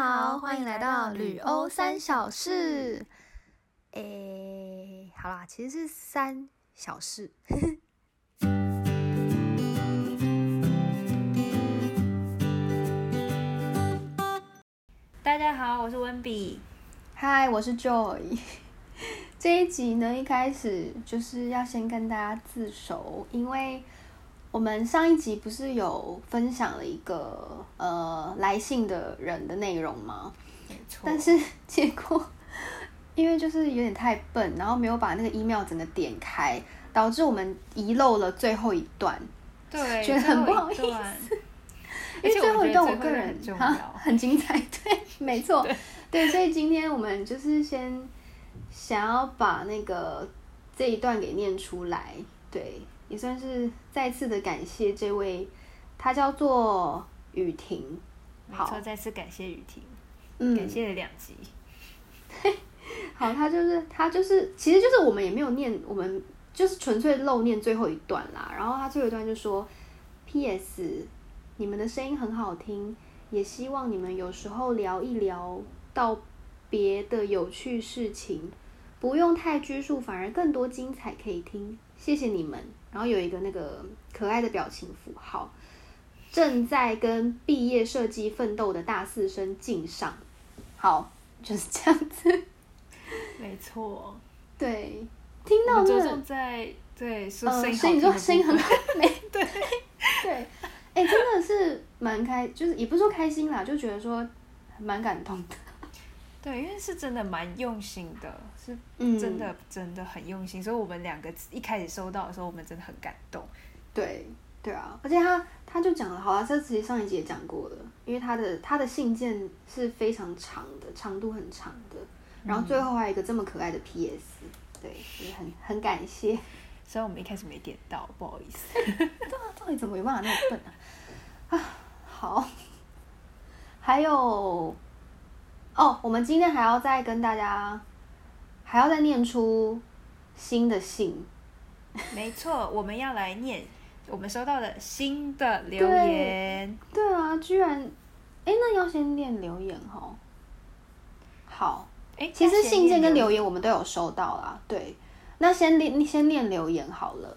好，欢迎来到旅欧三小事。诶，好啦，其实是三小事。大家好，我是温比。嗨，我是 Joy。这一集呢，一开始就是要先跟大家自首，因为我们上一集不是有分享了一个呃来信的人的内容吗？没错，但是结果 因为就是有点太笨，然后没有把那个 email 整个点开，导致我们遗漏了最后一段。对，觉得很不好意思。因为最后一段我个人啊 很精彩，对，没错，对，所以今天我们就是先想要把那个这一段给念出来，对，也算是再次的感谢这位，他叫做雨婷，好没错，，再次感谢雨婷，嗯，感谢了两集。好，他就是他就是，其实就是我们也没有念，我们就是纯粹漏念最后一段啦。然后他最后一段就说：“P.S. 你们的声音很好听，也希望你们有时候聊一聊到别的有趣事情，不用太拘束，反而更多精彩可以听。谢谢你们。”然后有一个那个可爱的表情符号，正在跟毕业设计奋斗的大四生敬上。好，就是这样子。没错，对，听到这个在对说呃，声音所以你说声音很部分好，没 对对，哎、真的是蛮开，就是也不是说开心啦，就觉得说蛮感动的，对，因为是真的蛮用心的，是嗯，真的真的很用心，所以我们两个一开始收到的时候，我们真的很感动。对对啊，而且他他就讲了，好啊，这其实上一集也讲过了，因为他的他的信件是非常长的，长度很长的，然后最后还有一个这么可爱的 P.S. 对，也很很感谢。虽然我们一开始没点到，不好意思。到底怎么有办法那么笨啊？啊，好，还有哦，我们今天还要再跟大家，还要再念出新的信，没错，我们要来念 我们收到的新的留言。对啊，居然，哎，那要先念留言哈。好，哎，其实信件跟留言我们都有收到啦，对，那先念先念留言好了。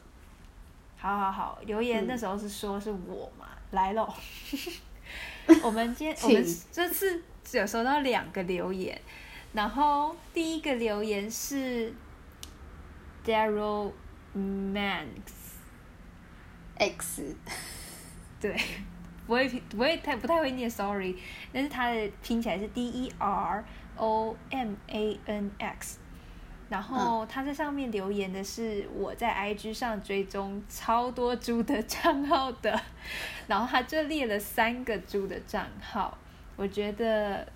好好好，留言嗯那时候是说是我嘛，来喽。我们今天 们这次只有收到两个留言，然后第一个留言是 Daryl Manx，X，对，不会拼不会太不太会念，sorry，但是它的拼起来是 D E R O M A N X。然后他在上面留言的是我在 IG 上追踪超多猪的账号的，然后他就列了三个猪的账号，我觉得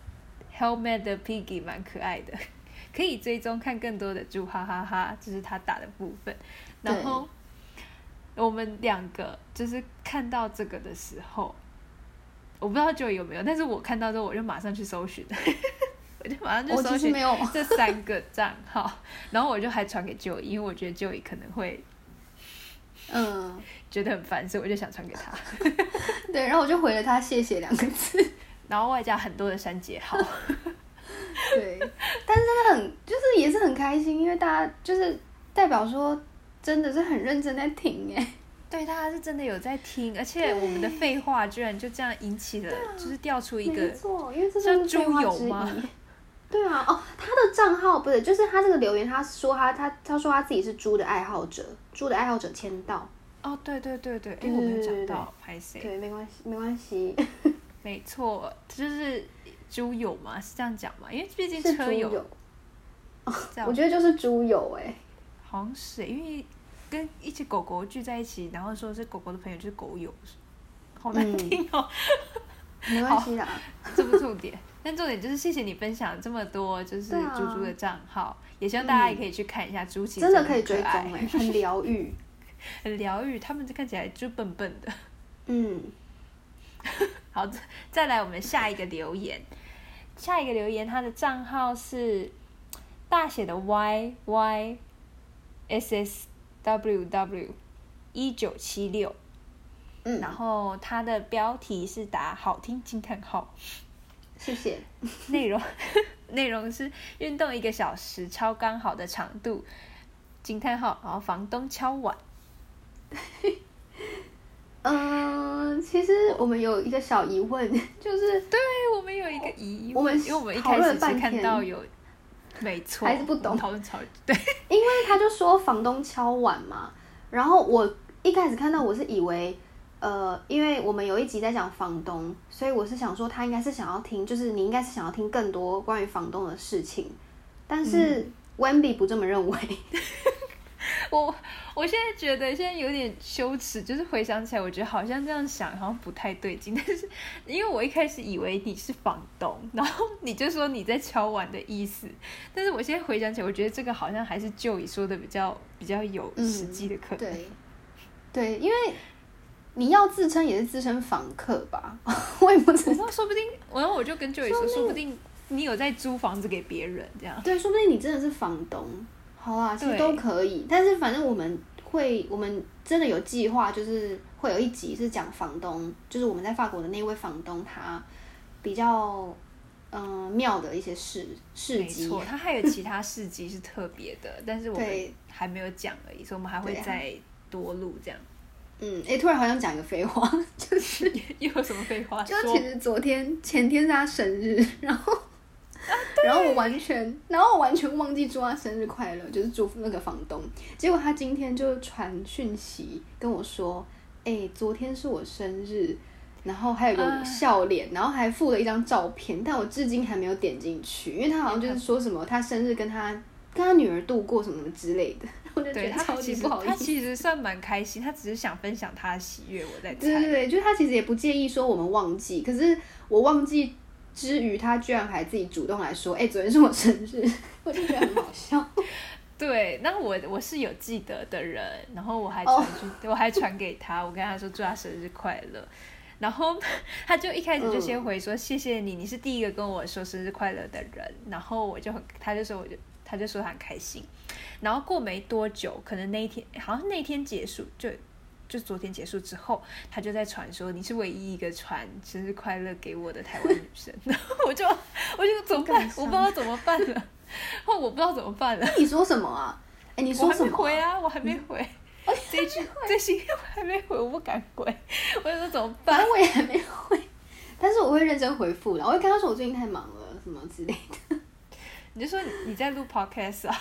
Helmet 的 Piggy 蛮可爱的，可以追踪看更多的猪，哈哈哈这是他打的部分。然后我们两个就是看到这个的时候，我不知道就有没有，但是我看到之后我就马上去搜寻，我就马上去搜寻这三个账号，然后我就还传给 Joey，因为我觉得 Joey 可能会嗯，觉得很烦，所以我就想传给他，对，然后我就回了他谢谢两个字。然后外加很多的删节号，对，但是真的很，就是也是很开心，因为大家就是代表说真的是很认真在听哎。对，大家是真的有在听，而且我们的废话居然就这样引起了，就是调出一没个错，因为这是废猪油吗。对啊，哦，他的账号不是，就是他这个留言，他说他他他说他自己是猪的爱好者，猪的爱好者签到。哦，对对对对，哎，对我没有讲到，拍谁？对，没关系，没关系，没错，就是猪友嘛，是这样讲嘛？因为毕竟是车友 我觉得就是猪友哎。好像是欸因为跟一只狗狗聚在一起，然后说是狗狗的朋友就是狗友，好难嗯听哦。没关系啦，这不重点，但重点就是谢谢你分享这么多，就是猪猪的账号，也希望大家也可以去看一下猪，其实真的可以追踪爱哎，很疗愈。很疗愈，他们看起来就笨笨的。嗯，好，再来我们下一个留言，下一个留言，他的账号是大写的 Y Y S S W W 一九七六，嗯然后他的标题是打好听惊叹号，谢谢。内容 内容是运动一个小时，超刚好的长度。惊叹号，然后房东敲碗。嗯，其实我们有一个小疑问，就是对我们有一个疑问，我们因为我们一开始是看到有，没错，还是不懂。讨论超对，因为他就说房东敲碗嘛，然后我一开始看到我是以为，呃，因为我们有一集在讲房东，所以我是想说他应该是想要听，就是你应该是想要听更多关于房东的事情，但是 Wendy 不这么认为。我我现在觉得现在有点羞耻，就是回想起来，我觉得好像这样想好像不太对劲。但是因为我一开始以为你是房东，然后你就说你在敲碗的意思，但是我现在回想起来，我觉得这个好像还是就以说的比较比较有实际的可能。对，对，因为你要自称也是自称房客吧？我也不知道，说不定，然后我就跟就以说，说不定你有在租房子给别人这样。对，说不定你真的是房东。好啊，其实都可以，但是反正我们会，我们真的有计划，就是会有一集是讲房东，就是我们在法国的那位房东，他比较嗯妙的一些事事迹。没错，他还有其他事迹是特别的，但是我们还没有讲而已，所以我们还会再多录这样。嗯，哎，突然好像讲一个废话，就是又有什么废话？就其实昨天前天是他生日，然后。然后我完全，然后我完全忘记祝他生日快乐，就是祝福那个房东。结果他今天就传讯息跟我说：“哎，昨天是我生日，然后还有个笑脸，然后还附了一张照片，但我至今还没有点进去，因为他好像就是说什么他生日跟他跟他女儿度过什么之类的。我就觉得超级不好意思。他其实算蛮开心，他只是想分享他的喜悦。我在对对对，就他其实也不介意说我们忘记，可是我忘记。之余，他居然还自己主动来说：“哎，昨天是我生日。”我就觉得很好笑。对，那我我是有记得的人，然后我还传去，我还传给他，我跟他说祝他生日快乐。然后 他就一开始就先回说：“谢谢你，你是第一个跟我说生日快乐的人。”然后我就很，他就说我就他就说他很开心。然后过没多久，可能那一天好像那天结束就。就昨天结束之后，他就在传说你是唯一一个传生日快乐给我的台湾女生，然 后我就我就怎么办？我不知道怎么办了，后我不知道怎么办了。你说什么啊？哎，你说什么？回啊，我还没回。这句这信我还没回，我不敢回。我就说怎么办？我也还没回，但是我会认真回复的。我会跟他说我最近太忙了，什么之类的。你就说你在录 podcast 啊？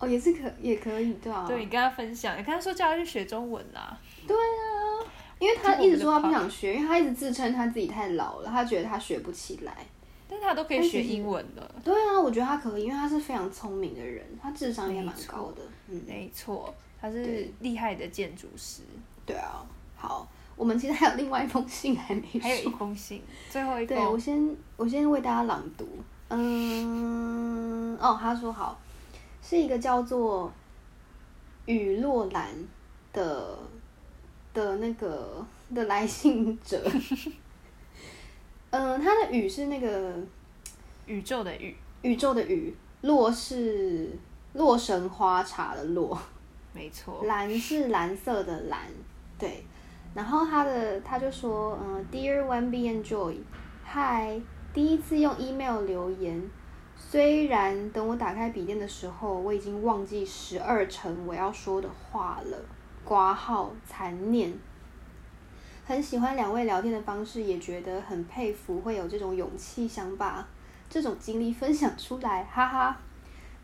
哦，也是可也可以，对啊。对你跟他分享，你跟他说叫他去学中文啦。对啊，因为他一直说他不想学，因为他一直自称他自己太老了，他觉得他学不起来。但他都可以学英文的。对啊，我觉得他可以，因为他是非常聪明的人，他智商也蛮高的。嗯，没错，他是厉害的建筑师。对啊，好，我们其实还有另外一封信还没还有一封信，最后一封。对我先我先为大家朗读。嗯，哦，他说好。是一个叫做雨落兰的的那个的来信者，嗯，他的雨是那个宇宙的宇，宇宙的宇，落是洛神花茶的落，没错，蓝是蓝色的蓝，对，然后他的他就说，嗯，Dear One B and Joy，Hi，第一次用 email 留言。虽然等我打开笔电的时候，我已经忘记十二成我要说的话了。挂号残念。很喜欢两位聊天的方式，也觉得很佩服会有这种勇气想把这种经历分享出来，哈哈。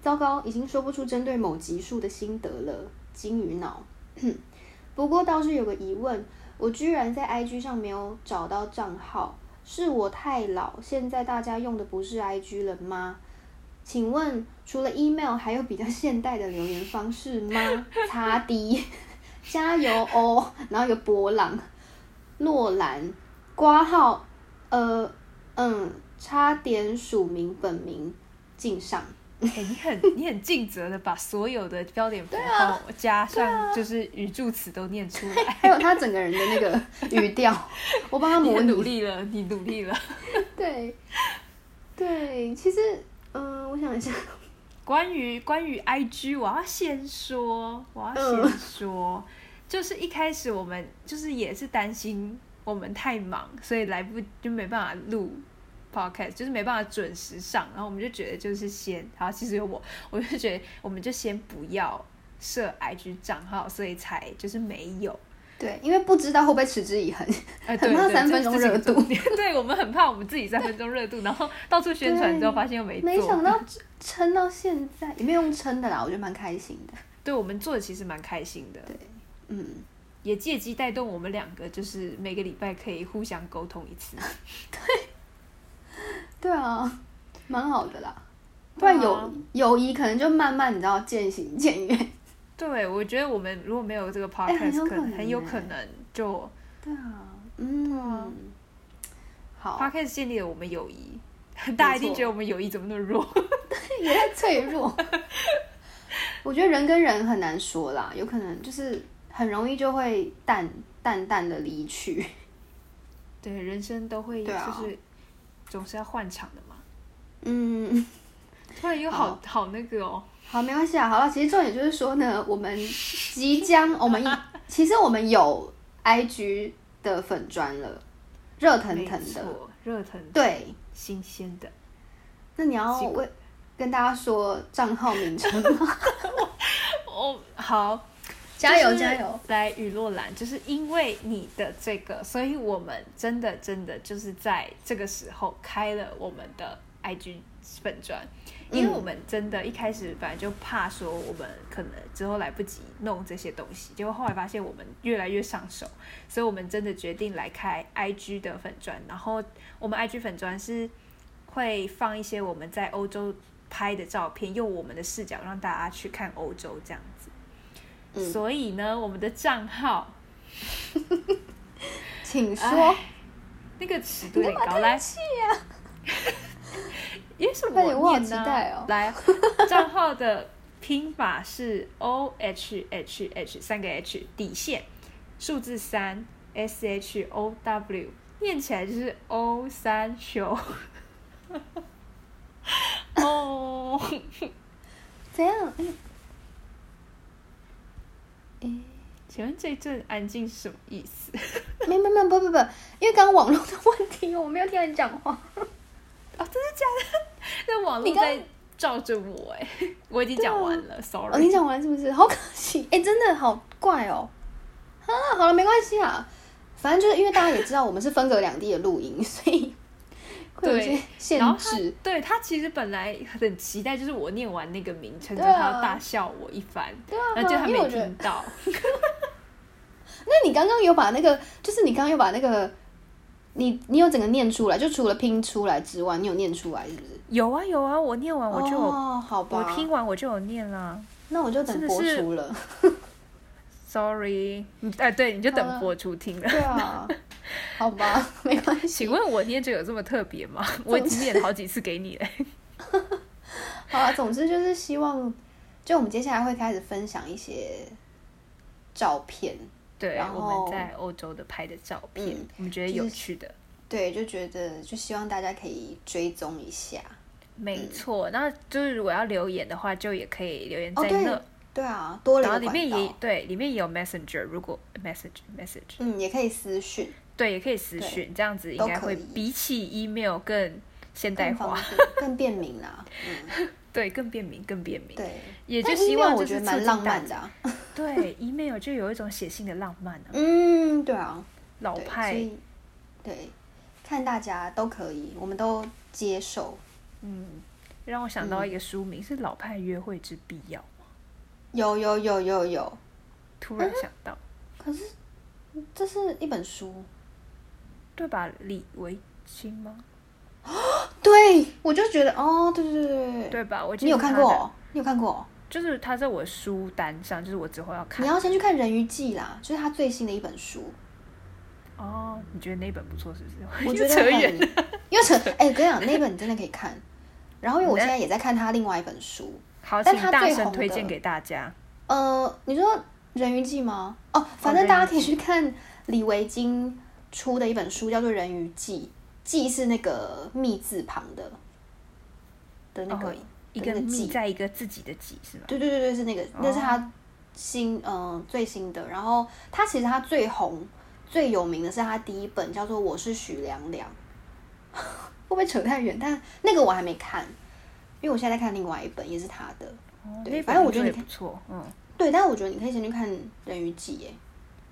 糟糕，已经说不出针对某集数的心得了，金鱼脑。不过倒是有个疑问，我居然在 IG 上没有找到账号，是我太老，现在大家用的不是 IG 了吗？请问除了 email 还有比较现代的留言方式吗？擦滴 加油哦，然后有波浪，洛兰，挂号，呃，嗯，差点署名本名敬上。哎，你很你很尽责的把所有的标点符号加上，就是语助词都念出来，还有他整个人的那个语调，我帮他模拟。努力了，你努力了。对，对，其实。嗯，我想一下，关于关于 I G，我要先说，我要先说，就是一开始我们就是也是担心我们太忙，所以来不就没办法录 podcast，就是没办法准时上，然后我们就觉得就是先，好，其实有我，我就觉得我们就先不要设 IG 账号，所以才就是没有。对，因为不知道会不会持之以恒，呃，很怕对对三分钟热度 对我们很怕我们自己三分钟热度，然后到处宣传之后对发现又没做。没想到撑到现在，也没有用撑的啦，我觉得蛮开心的。对我们做的其实蛮开心的，对嗯，也借机带动我们两个，就是每个礼拜可以互相沟通一次。对对啊，蛮好的啦。不然友友谊可能就慢慢你知道渐行渐远。对，我觉得我们如果没有这个 podcast，、可能很有欸可能就对啊，嗯，好，podcast 建立了我们友谊。大家一定觉得我们友谊怎么那么弱？也在脆弱。我觉得人跟人很难说啦，有可能就是很容易就会淡淡淡的离去。对，人生都会就是总是要换场的嘛。嗯，突然又好好那个哦，好，没关系啊。好了，其实重点就是说呢，我们即将，我们一 其实我们有 IG 的粉砖了，热腾腾的。热腾腾，对，新鲜的。那你要新为跟大家说账号名称吗？我，好，加油加油！来雨落兰，就是因为你的这个，所以我们真的真的就是在这个时候开了我们的 IG 粉专，因为嗯我们真的一开始本来就怕说我们可能之后来不及弄这些东西，结果后来发现我们越来越上手，所以我们真的决定来开 IG 的粉砖，然后我们 IG 粉砖是会放一些我们在欧洲拍的照片，用我们的视角让大家去看欧洲这样子。嗯所以呢，我们的账号 请说哎。那个尺度有点高，来！因为是我念呢、来，账号的拼法是 O H H H 三个 H 底线，数字三 S H O W，念起来就是 O 三九。哦，怎样？嗯诶请问这一阵安静是什么意思？没没没不不不，因为刚刚网络的问题，我没有听到你讲话。哦，真的假的？那网络在照着我哎，我已经讲完了哦，，sorry。你讲完是不是？好可惜，哎、真的好怪哦。啊，好了，没关系啊，反正就是因为大家也知道我们是分隔两地的录音，所以对限然后他制。对他其实本来很期待，就是我念完那个名称之对啊后，他要大笑我一番，对啊，然后结果他没听，到。那你刚刚有把那个，就是你刚刚有把那个，你你有整个念出来，就除了拼出来之外，你有念出来是不是？有啊有啊，我念完我就有，哦，好吧，我拼完我就有念啦。那我就等播出了。Sorry，嗯哎对，你就等播出听了。对啊，好吧，没关系。请问我念这个有这么特别吗？我已经念了好几次给你了。好啊，总之就是希望，就我们接下来会开始分享一些照片，对，然我后们在欧洲的拍的照片，嗯我们觉得有趣的。对，就觉得就希望大家可以追踪一下。没错，那就是如果要留言的话，就也可以留言在那。对啊，多了然后里面也，对，里面也有 Messenger，如果 Message Message，嗯，也可以私讯，对，也可以私对讯，这样子应该会比起 email 更现代化，更 便民啦。嗯，对，更便民，更便民。对，也就但希望我就是促觉得蛮浪。漫的啊。对，email 就有一种写信的浪漫啊，嗯，对啊，老派，以对，看大家都可以，我们都接受。嗯，让我想到一个书名是《老派约会之必要》，有有有有有，突然想到，可是这是一本书，对吧？李维清吗？对我就觉得哦，对对对对对，吧？我记你有得他的看过哦？你有看过哦？就是他在我的书单上，就是我之后要看你。要先去看《人鱼记》啦，就是他最新的一本书，哦，你觉得那本不错是不是？我 觉得扯很，因为扯，哎、我跟你讲，那本你真的可以看。然后因为我现在也在看他另外一本书，好，但他最红推荐给大家。呃，你说《人鱼记》吗？哦，反正大家可以去看李维京出的一本书，叫做《人鱼记》，记是那个密字旁的的那个、哦一个记，在一个自己的记是吗？对对对对，是那个，那是他新嗯、呃最新的。然后他其实他最红最有名的是他第一本叫做《我是许良良》，会不会扯太远？但那个我还没看，因为我现在在看另外一本，也是他的。哦对反正我觉得也不错，嗯。对，但是我觉得你可以先去看《人鱼记》耶。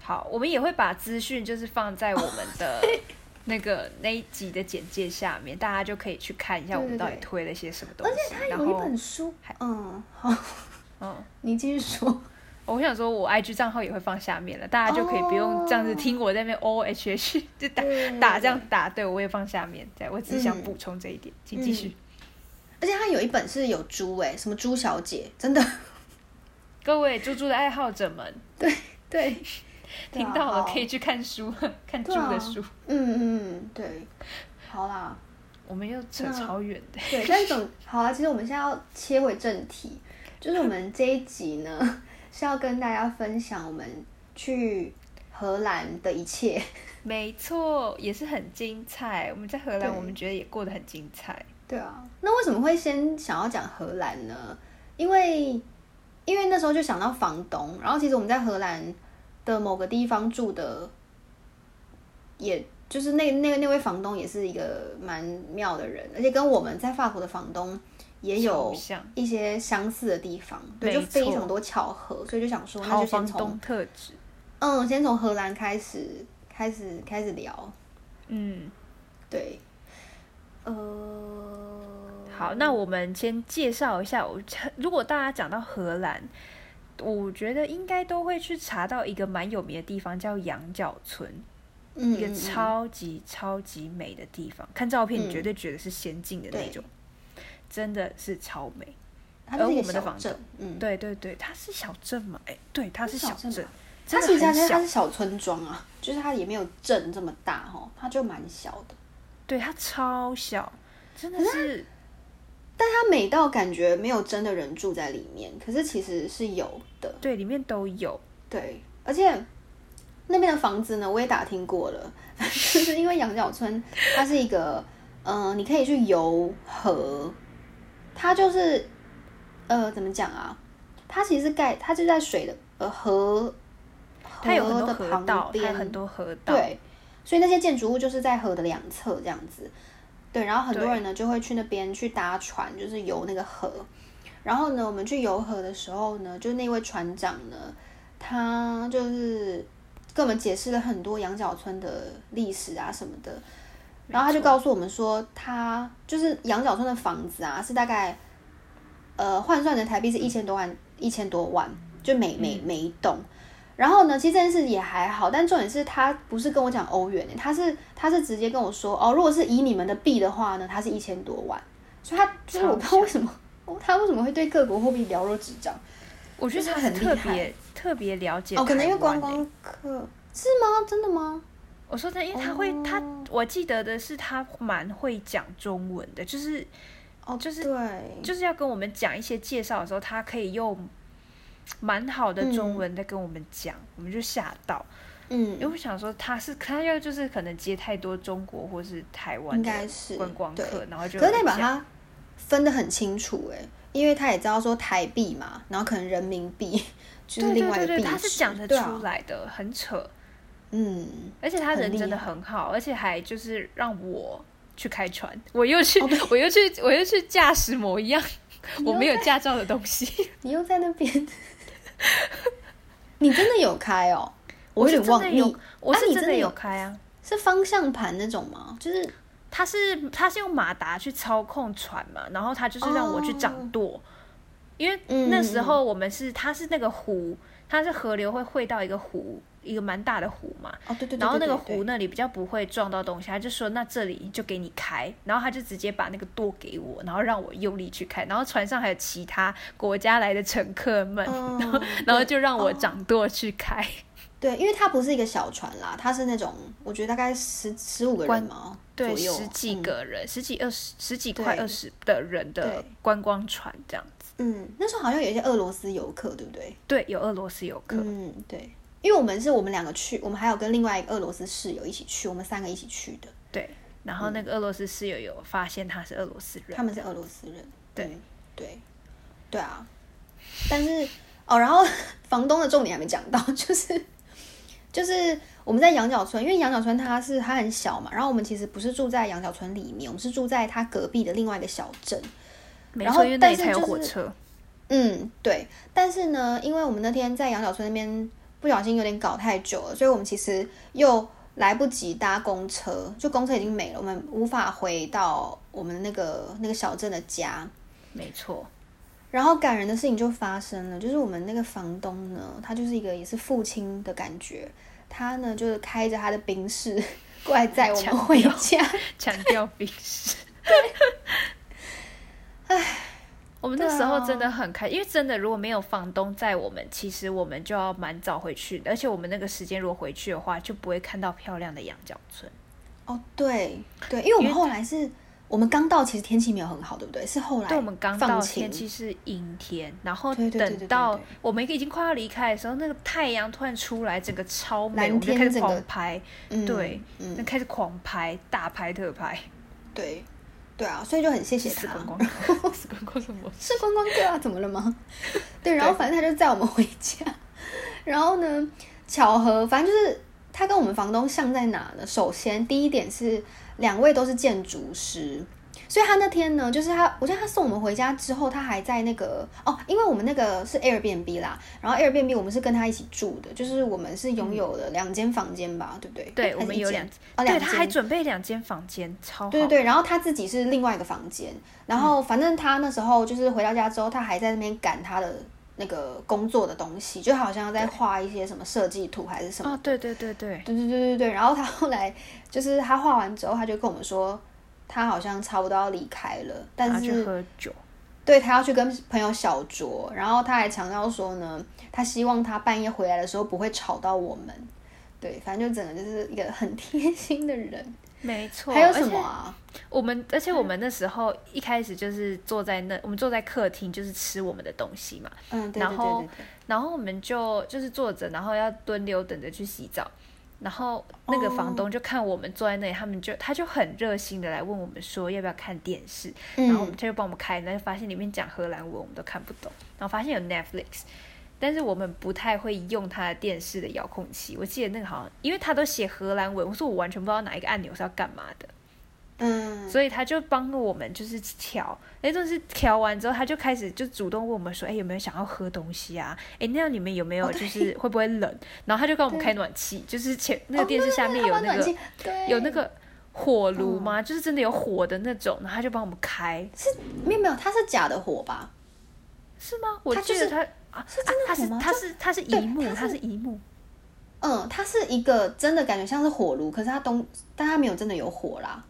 好，我们也会把资讯就是放在我们的 那个那一集的简介下面，大家就可以去看一下我们到底对对对推了些什么东西。它有一然后，本书还，嗯，好，嗯，你继续说。我想说，我 IG 账号也会放下面了，大家就可以不用这样子听我在那边 O H H 就打对打这样打，对我也放下面。对，我只是想嗯补充这一点，请继续。而且他有一本是有猪哎，什么猪小姐，真的，各位猪猪的爱好者们，对，听到了可以以，去看书，看猪的书。嗯嗯嗯，对，好啦，我们又扯超远的。对，但总好啊，其实我们现在要切回正题，就是我们这一集呢 是要跟大家分享我们去荷兰的一切。没错，也是很精彩。我们在荷兰，我们觉得也过得很精彩。对啊，那为什么会先想要讲荷兰呢？因为因为那时候就想到房东，然后其实我们在荷兰的某个地方住的，也就是那那个那位房东也是一个蛮妙的人，而且跟我们在法国的房东也有一些相似的地方，对，就非常多巧合，所以就想说，那好就先从房东特质。嗯，先从荷兰开始开始开始聊，嗯，对，呃，好，那我们先介绍一下。我如果大家讲到荷兰，我觉得应该都会去查到一个蛮有名的地方，叫羊角村，一个超级超级美的地方。看照片，你嗯绝对觉得是仙境的那对种，真的是超美。而我们的房子，嗯，对对对，它是小镇嘛？哎，对，它是小镇它其实它是。小村庄啊，就是它也没有镇这么大哦，它就蛮小的。对，它超小，真的是但它美到感觉没有真的人住在里面，可是其实是有的。对，里面都有。对，而且那边的房子呢，我也打听过了，就是因为羊角村它是一个，嗯、你可以去游河，它就是，呃，怎么讲啊？它其实是盖，它就在水的呃河，它有很多的旁河道，它边有很多河道。对，所以那些建筑物就是在河的两侧这样子。对，然后很多人呢就会去那边去搭船，就是游那个河。然后呢，我们去游河的时候呢，就那位船长呢，他就是跟我们解释了很多羊角村的历史啊什么的。然后他就告诉我们说，他就是羊角村的房子啊，是大概呃换算成台币是一千多万，一千多万，就每每每一栋。然后呢，其实这件事也还好，但重点是他不是跟我讲欧元，他是他是直接跟我说，哦，如果是以你们的币的话呢，它是一千多万，所以他就是我不知道为什么，他为什么会对各国货币了若指掌？我觉得他很特别特别了解哦，可能因为观光客是吗？真的吗？我说的，因为他会，他哦我记得的是他蛮会讲中文的，就是哦，就是对，就是要跟我们讲一些介绍的时候，他可以用蛮好的中文在跟我们讲，我们就吓到，嗯。因为，我想说他是他要就是可能接太多中国或是台湾应的该是观光客，然后就可是代表有讲他分得很清楚哎，因为他也知道说台币嘛，然后可能人民币 就是对另外币他是讲得出来的，很扯，嗯，而且他人真的很好，而且还就是让我去开船，我又去，我又去，我又去驾驶某一样我没有驾照的东西。你又在那边，你真的有开哦？我有是点忘你真的有，我啊是真的有开啊。是方向盘那种吗？就是它是它是用马达去操控船嘛，然后它就是让我去掌舵，因为嗯那时候我们是它是那个湖，它是河流会汇到一个湖，一个蛮大的湖嘛，哦，对对对，然后那个湖那里比较不会撞到东西，他就说那这里就给你开，然后他就直接把那个舵给我，然后让我用力去开，然后船上还有其他国家来的乘客们，嗯然后然后就让我哦掌舵去开，对，因为它不是一个小船啦，它是那种我觉得大概十十五个人关嘛，对，十几嗯。个人，十几二十十几块二十的人的观光船这样子，嗯，那时候好像有一些俄罗斯游客，对不对？对，有俄罗斯游客，嗯，对，因为我们是我们两个去，我们还有跟另外一个俄罗斯室友一起去，我们三个一起去的，对，然后那个俄罗斯室友有发现他是俄罗斯人，嗯他们是俄罗斯人，对对对对啊，但是哦，然后 房东的重点还没讲到，就是就是我们在羊角村，因为羊角村它是它很小嘛，然后我们其实不是住在羊角村里面，我们是住在它隔壁的另外一个小镇。然后，因为那里才有火车。嗯，对。但是呢，因为我们那天在羊角村那边不小心有点搞太久了，所以我们其实又来不及搭公车，就公车已经没了，我们无法回到我们那个那个小镇的家。没错。然后感人的事情就发生了，就是我们那个房东呢，他就是一个也是父亲的感觉，他呢就是开着他的宾士 过来载我们回家，强调宾士。唉，我们那时候真的很开，因为真的如果没有房东在我们，其实我们就要蛮早回去，而且我们那个时间如果回去的话，就不会看到漂亮的羊角村。哦，对对，因为我们后来是。我们刚到，其实天气没有很好，对不对？是后来，对，我们刚到，天气是阴天，然后等到我们已经快要离开的时候，那个太阳突然出来，整个超美，我们就开始狂拍，对，那开始狂拍，大拍特拍，对，对啊，所以就很谢谢他。观光客，是观光什么？是观光哥啊？怎么了吗？对，然后反正他就载我们回家，然后呢，巧合，反正就是他跟我们房东像在哪呢？首先，第一点是。两位都是建筑师，所以他那天呢，就是他，我记得他送我们回家之后，他还在那个哦，因为我们那个是 Airbnb 啦，然后 Airbnb 我们是跟他一起住的，就是我们是拥有了两间房间吧，对不对？对，我们有两，哦对，他还准备两间房间，超对对对，然后他自己是另外一个房间，然后反正他那时候就是回到家之后，他还在那边赶他的。那个工作的东西，就好像在画一些什么设计图还是什么。哦，对对对对，对对对对对。然后他后来就是他画完之后，他就跟我们说，他好像差不多要离开了，但是喝酒，对他要去跟朋友小酌。然后他还强调说呢，他希望他半夜回来的时候不会吵到我们。对，反正就整个就是一个很贴心的人。没错，还有什么啊？我们而且我们那时候一开始就是坐在那，我们坐在客厅就是吃我们的东西嘛。嗯，对然后然后我们就就是坐着，然后要蹲溜等着去洗澡。然后那个房东就看我们坐在那里，他们就他就很热心的来问我们说要不要看电视。然后他就帮我们开，那就发现里面讲荷兰文，我们都看不懂。然后发现有 Netflix。但是我们不太会用他的电视的遥控器。我记得那个好像，因为他都写荷兰文，我说我完全不知道哪一个按钮是要干嘛的。嗯，所以他就帮我们就是调，那就是调完之后，他就开始就主动问我们说：“哎，有没有想要喝东西啊？哎，那样你们有没有就是会不会冷？”然后他就跟我们开暖气，就是前那个电视下面有那个有那个火炉吗？就是真的有火的那种，然后他就帮我们开。是没有没有，它是假的火吧？是吗？我记得他。啊，是真的火吗？它是它是一幕，它是一幕。嗯，它是一个真的感觉像是火炉，可是它东，但它没有真的有火啦。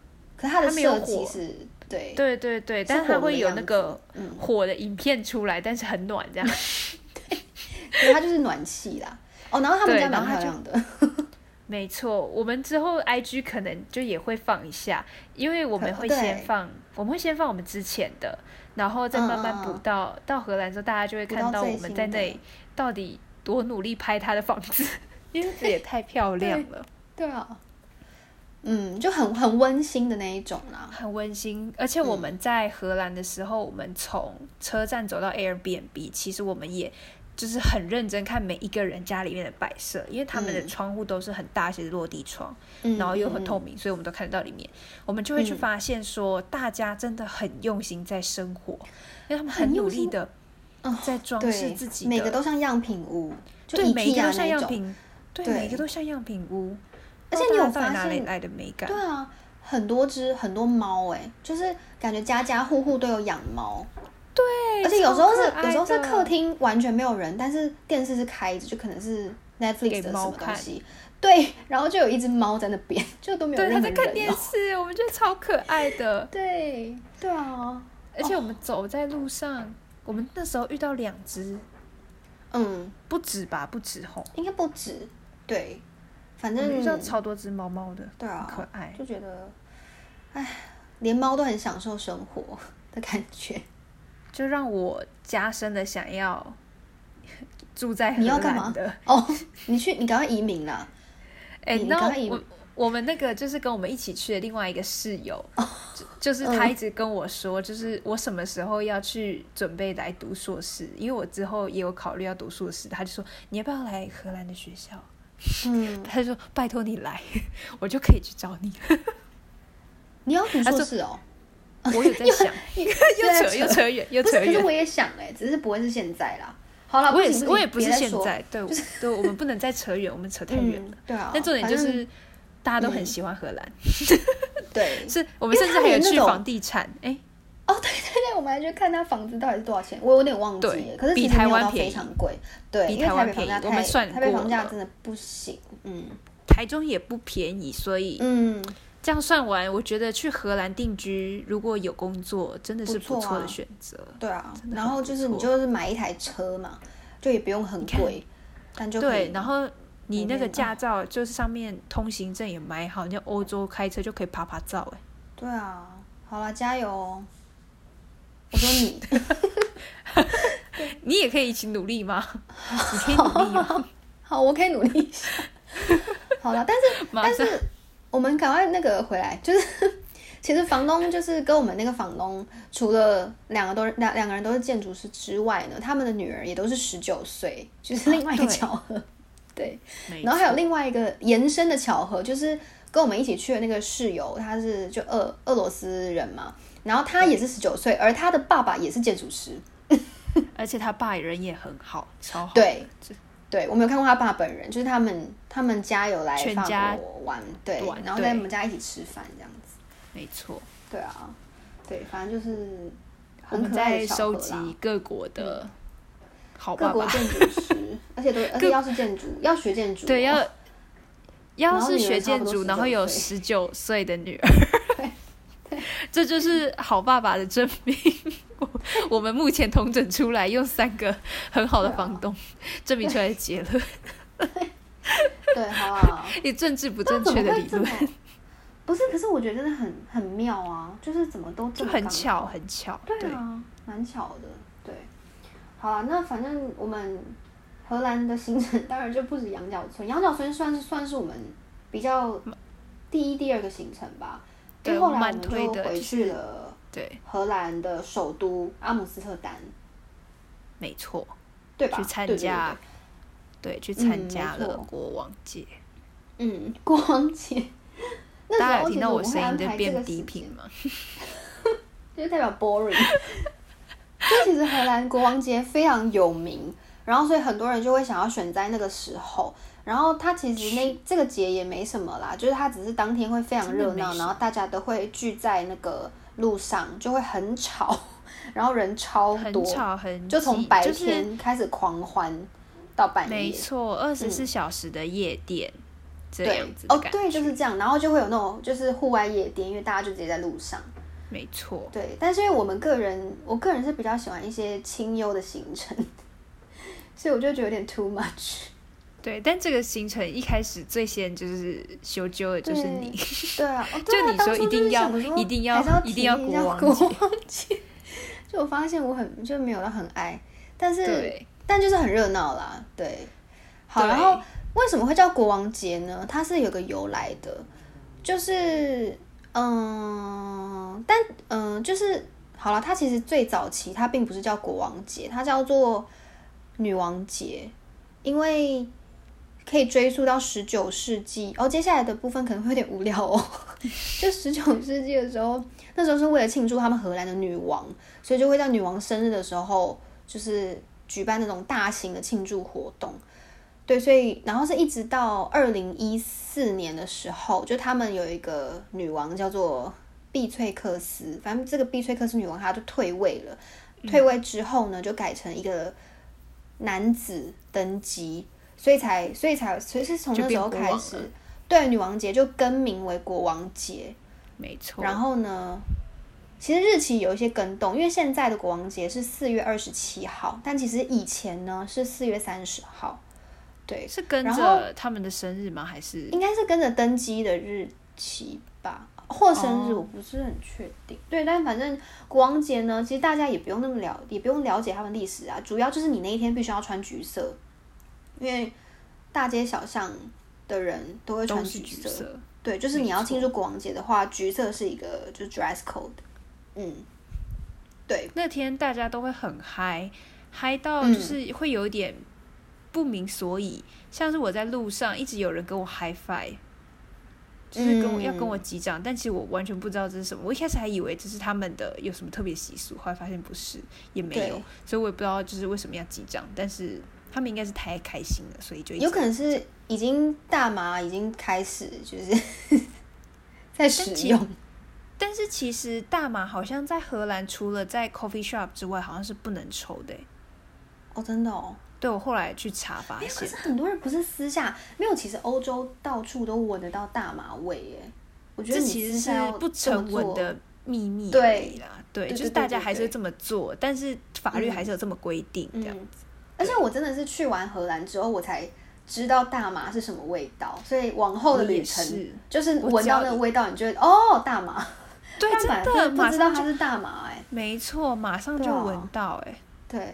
它的设计是，对对对对，但是它会有那个火的影片出来，但是很暖这样。对，它就是暖气啦。哦，然后他们家蛮漂亮的。没错，我们之后 I G 可能就也会放一下，因为我们会先放，我们会先放我们之前的。然后再慢慢补到到荷兰之后，大家就会看到我们在那里到底多努力拍他的房子，因为这也太漂亮了。对啊，嗯，就很很温馨的那一种啦，很温馨。而且我们在荷兰的时候，我们从车站走到 Airbnb，其实我们也。就是很认真看每一个人家里面的摆设，因为他们的窗户都是很大些的落地窗，然后又很透明，所以我们都看得到里面。我们就会去发现说，大家真的很用心在生活，因为他们很努力的在装饰自己，每个都像样品屋，对，每个都像样品，对，每个都像样品屋。而且你有发现来的美感？对啊，很多只很多猫，哎，就是感觉家家户户都有养猫。对，而且有时候是有时候是客厅完全没有人，但是电视是开着，就可能是 Netflix 的什么东西。对，然后就有一只猫在那边，就都没有任何人。对，它在看电视，我们觉得超可爱的。对，对啊。而且我们走在路上，我们那时候遇到两只，嗯，不止吧，不止吼，应该不止。对，反正遇到超多只猫猫的，对啊，可爱，就觉得，哎，连猫都很享受生活的感觉。就让我加深了想要住在荷兰的 哦，你去，你赶快移民了。哎，那我我们那个就是跟我们一起去的另外一个室友，就是他一直跟我说，就是我什么时候要去准备来读硕士，因为我之后也有考虑要读硕士，他就说你要不要来荷兰的学校？嗯，他就说拜托你来，我就可以去找你。你要读硕士哦？我有在想，又扯又扯远又扯远。可是我也想哎，只是不会是现在啦。好了，我也是，我也不是现在，对，对，我们不能再扯远，我们扯太远了。对啊。但重点就是大家都很喜欢荷兰。对，是我们甚至还有去房地产，哎。我们还去看他房子到底是多少钱，我有点忘记了。可是比台湾非常贵，对，比台湾便宜。我们算台北房价真的不行，嗯。台中也不便宜，所以嗯。这样算完，我觉得去荷兰定居，如果有工作，真的是不错的选择。对啊，然后就是你就是买一台车嘛，就也不用很贵，但就对。然后你那个驾照就是上面通行证也买好，你欧洲开车就可以拍拍照哎。对啊，好了，加油！我说你，你也可以一起努力吗？你可以努力吗？好，我可以努力一下。好了，但是 但是。我们赶快那个回来，就是其实房东就是跟我们那个房东，除了两个都两两个人都是建筑师之外呢，他们的女儿也都是十九岁，就是另外一个巧合。对，然后还有另外一个延伸的巧合，就是跟我们一起去的那个室友，他是就俄俄罗斯人嘛，然后他也是十九岁，而他的爸爸也是建筑师，而且他爸人也很好，超好。对。对，我没有看过他爸本人，就是他们他们家有来法国玩，对，然后在我们家一起吃饭这样子。没错。对啊，对，反正就是我们在收集各国的好爸爸，各国建筑师，而且都而且要是建筑要学建筑，对，要要是学建筑，然后有十九岁的女儿，对，这就是好爸爸的证明。我们目前统整出来，用三个很好的房东证明出来的结论。对，好啊。你政治不正确的理论。不是，可是我觉得真的很很妙啊，就是怎么都就很巧，很巧。对啊，蛮巧的。对，好啊，那反正我们荷兰的行程当然就不止羊角村，羊角村算是算是我们比较第一、第二个行程吧。对，后来我们就回去了。对，荷兰的首都阿姆斯特丹，没错，对吧？去参加，对，去参加了国王节。嗯，国王节，大家有听到我声音的变低频吗？就代表 boring。就其实荷兰国王节非常有名，然后所以很多人就会想要选在那个时候。然后它其实那这个节也没什么啦，就是它只是当天会非常热闹，然后大家都会聚在那个。路上就会很吵，然后人超多，很吵很就从白天开始狂欢到半夜，没错，二十四小时的夜店这样子哦，对，就是这样，然后就会有那种就是户外夜店，因为大家就直接在路上，没错，对，但是因为我们个人，我个人是比较喜欢一些清幽的行程，所以我就觉得有点 too much。对，但这个行程一开始最先就是修旧的就是你，对啊，就你说一定要一定要一定要国王节，就我发现我很就没有到很爱，但是但就是很热闹啦，对，好，然后为什么会叫国王节呢？它是有个由来的，就是嗯，但嗯，就是好了，它其实最早期它并不是叫国王节，它叫做女王节，因为。可以追溯到十九世纪哦，接下来的部分可能会有点无聊哦。就十九世纪的时候，那时候是为了庆祝他们荷兰的女王，所以就会在女王生日的时候，就是举办那种大型的庆祝活动。对，所以然后是一直到二零一四年的时候，就他们有一个女王叫做碧翠克斯，反正这个碧翠克斯女王她就退位了。退位之后呢，就改成一个男子登基。所以才，所以才，所以是从那时候开始，对女王节就更名为国王节，没错。然后呢，其实日期有一些更动，因为现在的国王节是四月二十七号，但其实以前呢是四月三十号。对，是跟着他们的生日吗？还是应该是跟着登基的日期吧，或生日，我不是很确定。对，但反正国王节呢，其实大家也不用那么了，也不用了解他们历史啊，主要就是你那一天必须要穿橘色。因为大街小巷的人都会穿橘色，对，就是你要庆祝国王节的话，橘色是一个就是 dress code。嗯，对，那天大家都会很嗨，嗨到就是会有点不明所以，像是我在路上一直有人跟我 high five，就是跟我、要跟我击掌，但其实我完全不知道这是什么。我一开始还以为这是他们的有什么特别习俗，后来发现不是，也没有，所以我也不知道就是为什么要击掌，但是他们应该是太开心了，所以就有可能是已经大麻已经开始就是 在使其用。但是其实大麻好像在荷兰除了在 coffee shop 之外，好像是不能抽的欸。哦，真的哦。对我后来去查发现是，很多人不是私下没有，其实欧洲到处都闻得到大麻味耶。我觉得其实是不成文的秘密对啦。对，就是大家还是会这么做，但是法律嗯还是有这么规定这样嗯。而且我真的是去完荷兰之后，我才知道大麻是什么味道，所以往后的旅程是就是我闻到那个味道，你就会哦大麻。对，但真的不知道它是大麻哎。没错，马上就闻到哎、对。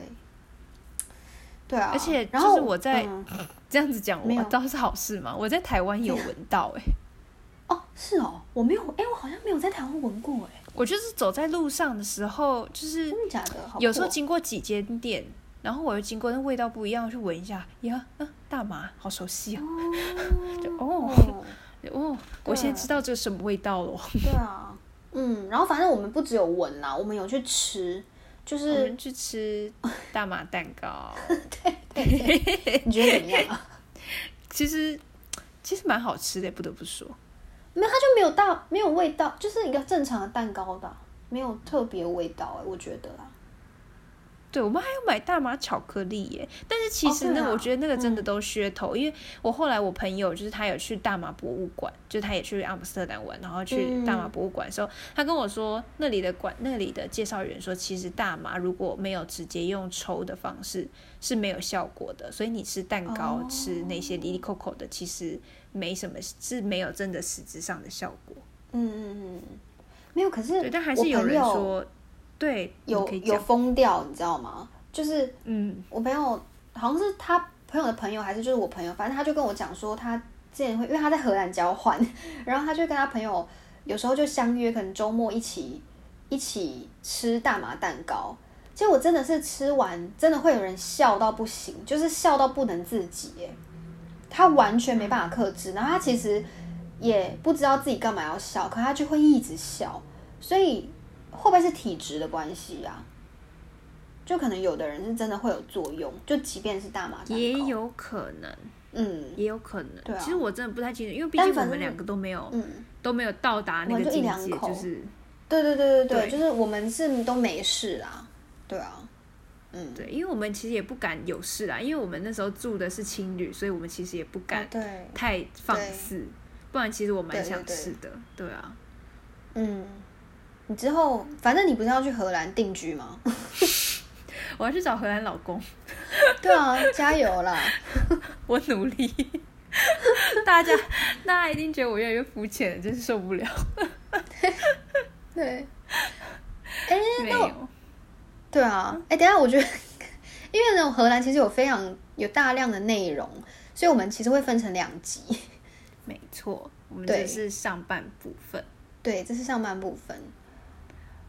对啊，而且就是我在嗯 这样子讲，我没有知道是好事嘛？我在台湾有闻到哎、哦是哦，我没有哎，我好像没有在台湾闻过哎，我就是走在路上的时候，就是真的假的？有时候经过几间店，然后我又经过那味道不一样，去闻一下，呀，嗯、大麻，好熟悉哦，就哦 哦哦，我现在知道这是什么味道了。对啊，嗯，然后反正我们不只有闻啦，我们有去吃，就我是们去吃大麻蛋糕，对你觉得怎么样啊？其实其实蛮好吃的，不得不说。没有，它就没有大没有味道，就是一个正常的蛋糕的啊，没有特别味道哎，我觉得啦。对，我们还有买大麻巧克力耶，但是其实呢、哦啊我觉得那个真的都噱头，因为我后来我朋友就是他有去大麻博物馆，就他也去阿姆斯特丹玩，然后去大麻博物馆的时候，他跟我说那里的馆那里的介绍员说，其实大麻如果没有直接用抽的方式是没有效果的，所以你吃蛋糕、哦吃那些离离扣扣的，其实没什么是没有真的实质上的效果。嗯嗯嗯，没有，可是对，但还是有人说，对，有有疯掉，你知道吗？就是嗯我朋友好像是他朋友的朋友，还是就是我朋友，反正他就跟我讲说，他之前会因为他在荷兰交换，然后他就跟他朋友有时候就相约，可能周末一起一起吃大麻蛋糕。结果真的是吃完，真的会有人笑到不行，就是笑到不能自己耶。他完全没办法克制，然后他其实也不知道自己干嘛要笑，可他就会一直笑，所以会不会是体质的关系啊？就可能有的人是真的会有作用，就即便是大麻也，有可能。嗯也有可能。对啊。其实我真的不太清楚，因为毕竟我们两个都没有、嗯，都没有到达那个境界，就是对对对对对，对。就是我们是都没事啦，对啊，嗯，对，因为我们其实也不敢有事啊，因为我们那时候住的是青旅，所以我们其实也不敢太放对。肆，不然其实我蛮想试的，对啊。嗯，你之后反正你不是要去荷兰定居吗？我要去找荷兰老公，对啊，加油啦！我努力。大家，大家一定觉得我越来越肤浅了，真是受不了。对，哎、没有，对啊，哎、等下我觉得，因为呢，荷兰其实有非常有大量的内容，所以我们其实会分成两集。没错，我们对这是上半部分。对，这是上半部分。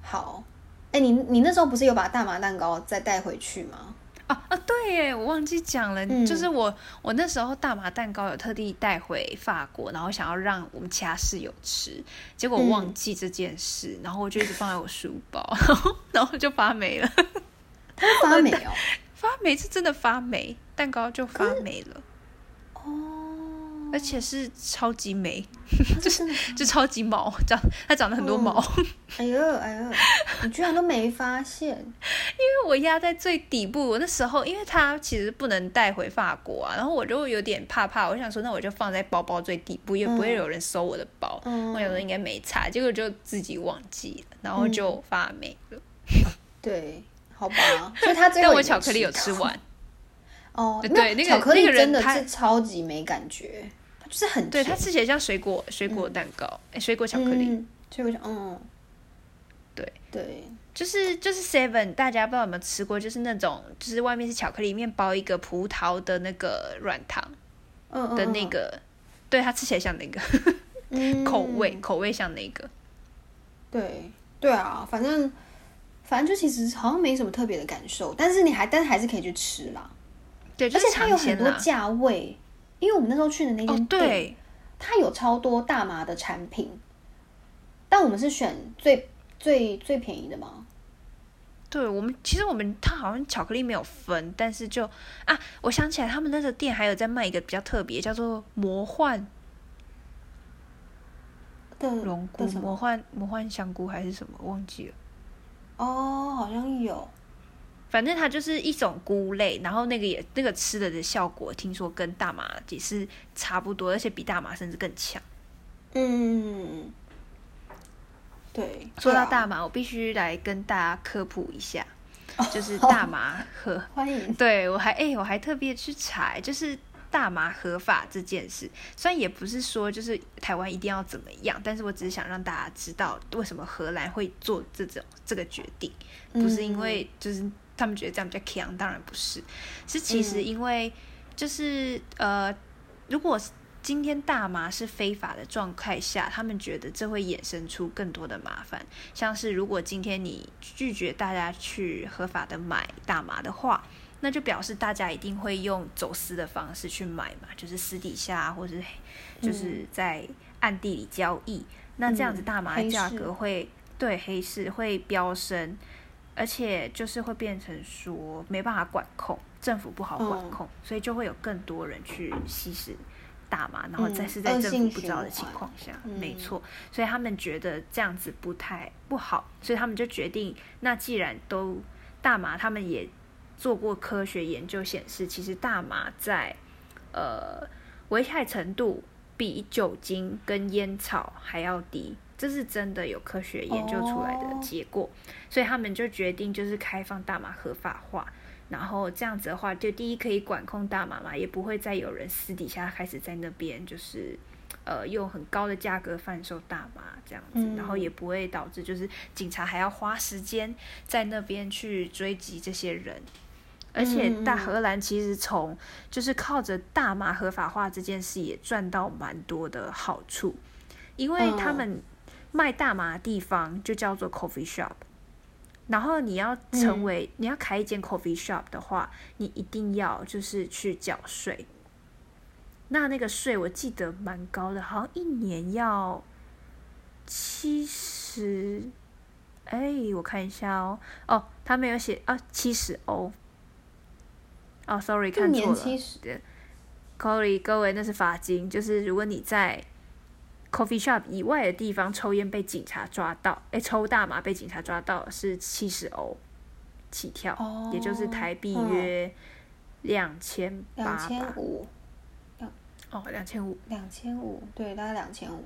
好，哎、你你那时候不是有把大麻蛋糕再带回去吗？啊啊，对耶，我忘记讲了，嗯。就是我我那时候大麻蛋糕有特地带回法国，然后想要让我们其他室友吃，结果我忘嗯。记这件事，然后我就一直放在我书包，然 后然后就发霉了，它发霉哦。发霉是真的发霉，蛋糕就发霉了，哦，而且是超级美，就是。就超级毛，长它长了很多毛，嗯 哎呦哎呦，你居然都没发现？因为我压在最底部，我那时候因为它其实不能带回法国啊，然后我就有点怕怕，我想说那我就放在包包最底部，也不会有人收我的包。嗯我想说应该没差，结果就自己忘记了，然后就发霉了。对，好吧，所以他最后但我巧克力有吃完，哦，对那个巧克力那个人真的他是超级没感觉，它就是很对，它吃起来像水果水果蛋糕，哎、水果巧克力，嗯，对。对，就是就是 Seven，大家不知道有没有吃过，就是那种就是外面是巧克力，里面包一个葡萄的那个软糖嗯嗯的那个，对，它吃起来像那个、嗯。口味，口味像那个。对对啊，反正反正就其实好像没什么特别的感受，但是你还但是还是可以去吃啦。对，就而且它有很多。价位，因为我们那时候去的那哦间，店，对，它有超多大麻的产品，但我们是选最最最便宜的嘛。对我们其实我们它好像巧克力没有分，但是就啊，我想起来他们那个店还有在卖一个比较特别，叫做魔幻的龙菇、的什么？魔幻魔幻香菇还是什么，忘记了。哦，好像有。反正它就是一种菇类，然后那个也那个吃了的效果，听说跟大麻也是差不多，而且比大麻甚至更强。嗯，对。说到大麻，我必须来跟大家科普一下，哦就是大麻和 欢迎。对我还哎、我还特别去查，就是大麻合法这件事。虽然也不是说就是台湾一定要怎么样，但是我只是想让大家知道为什么荷兰会做这种这个决定，不是因为就是他们觉得这样比较强，当然不是，是其实因为就是、呃，如果今天大麻是非法的状态下，他们觉得这会衍生出更多的麻烦，像是如果今天你拒绝大家去合法的买大麻的话，那就表示大家一定会用走私的方式去买嘛，就是私底下或是就是在暗地里交易。那这样子嗯大麻的价格会对黑市会飙升，而且就是会变成说没办法管控，政府不好管嗯。控，所以就会有更多人去吸食大麻，然后再嗯是在政府不知道的情况下，嗯。没错，所以他们觉得这样子不太不好，所以他们就决定，那既然都大麻，他们也做过科学研究显示，其实大麻在呃危害程度比酒精跟烟草还要低，这是真的有科学研究出来的哦结果，所以他们就决定就是开放大麻合法化。然后这样子的话，就第一可以管控大麻嘛，也不会再有人私底下开始在那边就是呃用很高的价格贩售大麻这样子，嗯然后也不会导致就是警察还要花时间在那边去追击这些人。而且大荷兰其实从就是靠着大麻合法化这件事也赚到蛮多的好处，因为他嗯们卖大麻的地方就叫做 coffee shop，然后你要成为、你要开一间 coffee shop 的话，你一定要就是去缴税。那那个税我记得蛮高的，好像一年要七十，哎，我看一下哦，哦，他没有写啊，七十欧。哦，sorry，看错了。年七十，Corey，各位，那是罚金，就是如果你在 coffee shop 以外的地方抽烟被警察抓到，哎，抽大麻被警察抓到是七十欧起跳，哦也就是台币嗯约两千八两千吧。五，哦，两千五，两千五，对，大概两千五。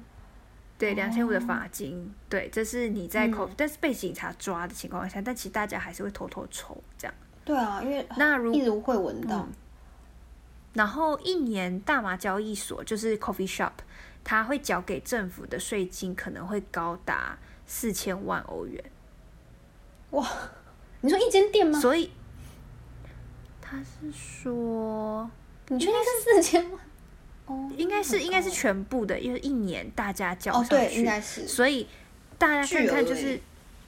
对，两千五的哦罚金，对，这是你在 coffee，、嗯但是被警察抓的情况下，但其实大家还是会偷偷抽这样。对啊，因为那如一直会闻到嗯。然后一年大麻交易所就是 coffee shop，它会缴给政府的税金可能会高达四千万欧元，哇你说一间店吗？所以他是说你确定是四千万？哦，应该是应该是全部的，因为一年大家缴哦，上对，去，应该是。所以大家看看就是欸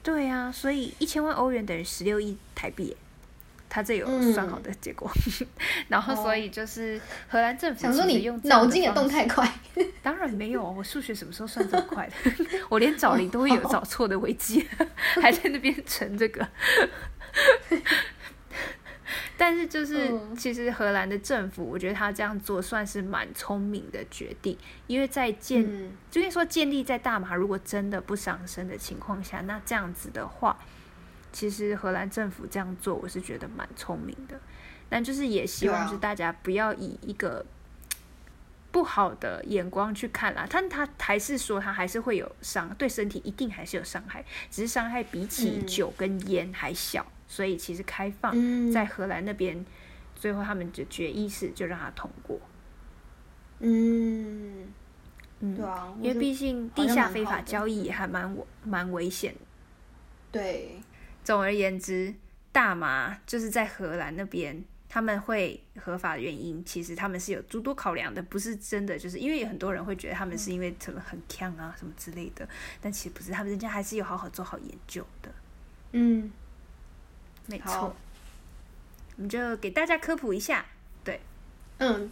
对啊，所以一千万欧元等于十六亿台币耶。他这有嗯算好的结果，然后所以就是荷兰政府想说你用脑筋也动太快。当然没有，我数学什么时候算这么快的？我连找零都会有找错的危机，还在那边乘这个。但是就是，嗯其实荷兰的政府，我觉得他这样做算是蛮聪明的决定，因为在建，嗯就是说建立在大麻如果真的不上升的情况下，那这样子的话，其实荷兰政府这样做，我是觉得蛮聪明的。但就是也希望是大家不要以一个不好的眼光去看啦，但他还是说他还是会有伤，对身体一定还是有伤害，只是伤害比起嗯酒跟烟还小，所以其实开放嗯，在荷兰那边，最后他们就决议是就让他通过，嗯，嗯，对啊，因为毕竟地下非法交易也还蛮危蛮危险的。对，总而言之，大麻就是在荷兰那边。他们会合法的原因，其实他们是有诸多考量的，不是真的就是因为有很多人会觉得他们是因为什么很强啊什么之类的，但其实不是，他们人家还是有好好做好研究的，嗯，没错。我们就给大家科普一下对，嗯，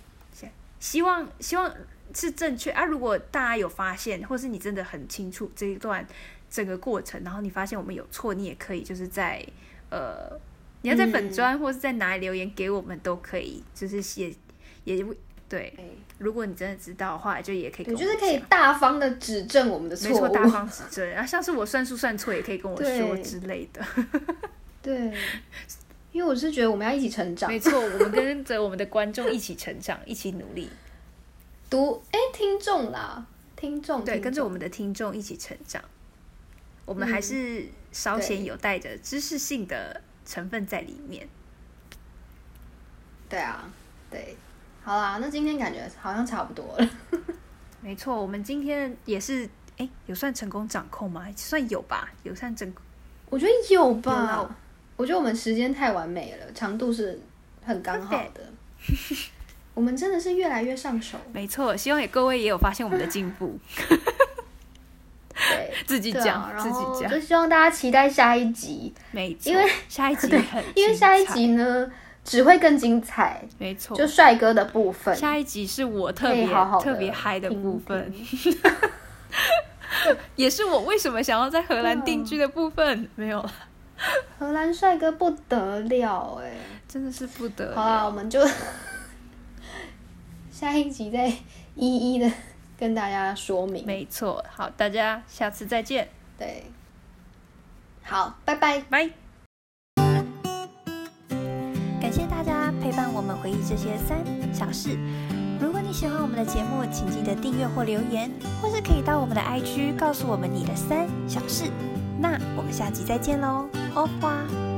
希望希望是正确啊。如果大家有发现，或是你真的很清楚这一段整个过程，然后你发现我们有错，你也可以就是在呃，你要在粉砖或是在哪里留言给我们都可以，就是写也对。如果你真的知道的话，就也可以，就是可以大方的指正我们的错误，没错，大方指正。然后，像是我算数算错，也可以跟我说之类的。对，因为我是觉得我们要一起成长，没错，我们跟着我们的观众一起成长，一起努力。读哎，听众啦，听众，对，跟着我们的听众一起成长。我们还是稍显有带着知识性的成分在里面。对啊，对。好啦，那今天感觉好像差不多了。没错，我们今天也是，哎，有算成功掌控吗？算有吧，有算成功。我觉得有吧。我觉得我们时间太完美了，长度是很刚好的。我们真的是越来越上手。没错，希望也各位也有发现我们的进步。对，自己讲，自己讲。就希望大家期待下一集。没错，因为下一集很，因为下一集呢。只会更精彩，没错，就帅哥的部分。下一集是我特别特别嗨的部分，也是我为什么想要在荷兰定居的部分。没有了，荷兰帅哥不得了哎，真的是不得了。好，我们就 下一集再一一的跟大家说明。没错，好，大家下次再见。对，好，拜拜，拜。感谢大家陪伴我们回忆这些三小事。如果你喜欢我们的节目，请记得订阅或留言，或是可以到我们的 IG 告诉我们你的三小事。那我们下集再见喽，欧花。